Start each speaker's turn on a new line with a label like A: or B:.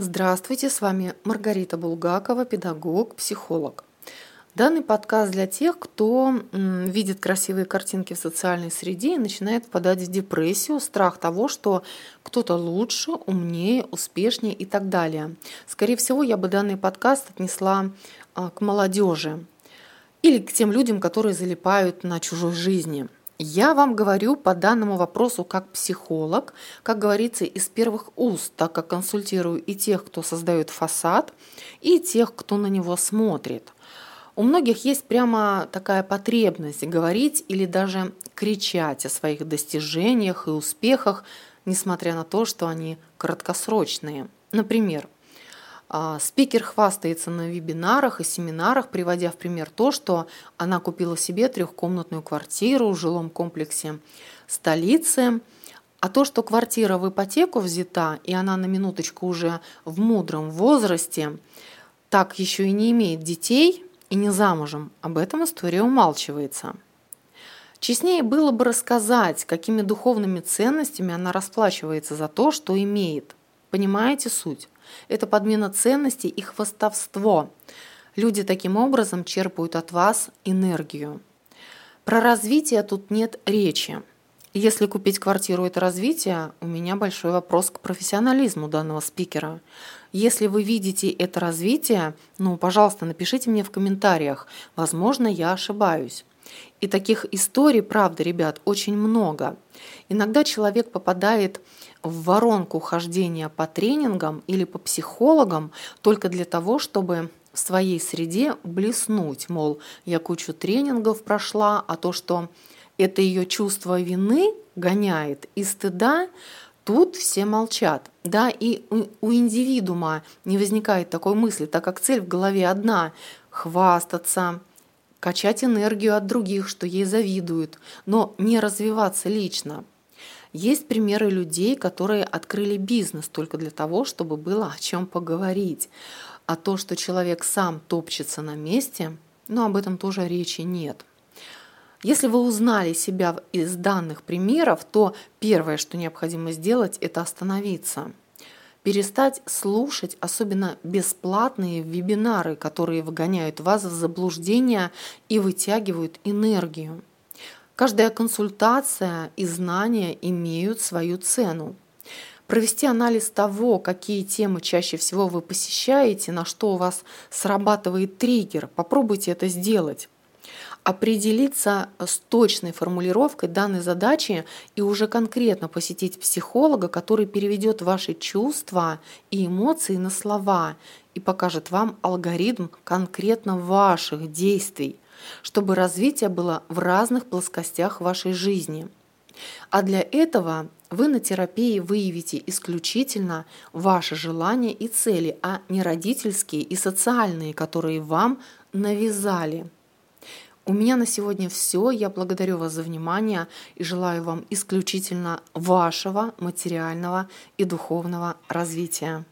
A: Здравствуйте, с вами Маргарита Булгакова, педагог, психолог. Данный подкаст для тех, кто видит красивые картинки в социальной среде и начинает впадать в депрессию, страх того, что кто-то лучше, умнее, успешнее и так далее. Скорее всего, я бы данный подкаст отнесла а, к молодежи или к тем людям, которые залипают на чужой жизни – я вам говорю по данному вопросу как психолог, как говорится, из первых уст, так как консультирую и тех, кто создает фасад, и тех, кто на него смотрит. У многих есть прямо такая потребность говорить или даже кричать о своих достижениях и успехах, несмотря на то, что они краткосрочные. Например, спикер хвастается на вебинарах и семинарах, приводя в пример то, что она купила себе трехкомнатную квартиру в жилом комплексе столицы, а то, что квартира в ипотеку взята, и она на минуточку уже в мудром возрасте, так еще и не имеет детей и не замужем, об этом история умалчивается. Честнее было бы рассказать, какими духовными ценностями она расплачивается за то, что имеет. Понимаете суть? Это подмена ценностей и хвастовство. Люди таким образом черпают от вас энергию. Про развитие тут нет речи. Если купить квартиру – это развитие, у меня большой вопрос к профессионализму данного спикера. Если вы видите это развитие, ну, пожалуйста, напишите мне в комментариях. Возможно, я ошибаюсь. И таких историй, правда, ребят, очень много. Иногда человек попадает в воронку хождения по тренингам или по психологам только для того, чтобы в своей среде блеснуть, мол, я кучу тренингов прошла, а то, что это ее чувство вины гоняет и стыда, тут все молчат. Да, и у индивидуума не возникает такой мысли, так как цель в голове одна – хвастаться, качать энергию от других, что ей завидуют, но не развиваться лично. Есть примеры людей, которые открыли бизнес только для того, чтобы было о чем поговорить. А то, что человек сам топчется на месте, ну об этом тоже речи нет. Если вы узнали себя из данных примеров, то первое, что необходимо сделать, это остановиться. Перестать слушать, особенно бесплатные вебинары, которые выгоняют вас в заблуждение и вытягивают энергию. Каждая консультация и знания имеют свою цену. Провести анализ того, какие темы чаще всего вы посещаете, на что у вас срабатывает триггер. Попробуйте это сделать определиться с точной формулировкой данной задачи и уже конкретно посетить психолога, который переведет ваши чувства и эмоции на слова и покажет вам алгоритм конкретно ваших действий – чтобы развитие было в разных плоскостях вашей жизни. А для этого вы на терапии выявите исключительно ваши желания и цели, а не родительские и социальные, которые вам навязали. У меня на сегодня все. Я благодарю вас за внимание и желаю вам исключительно вашего материального и духовного развития.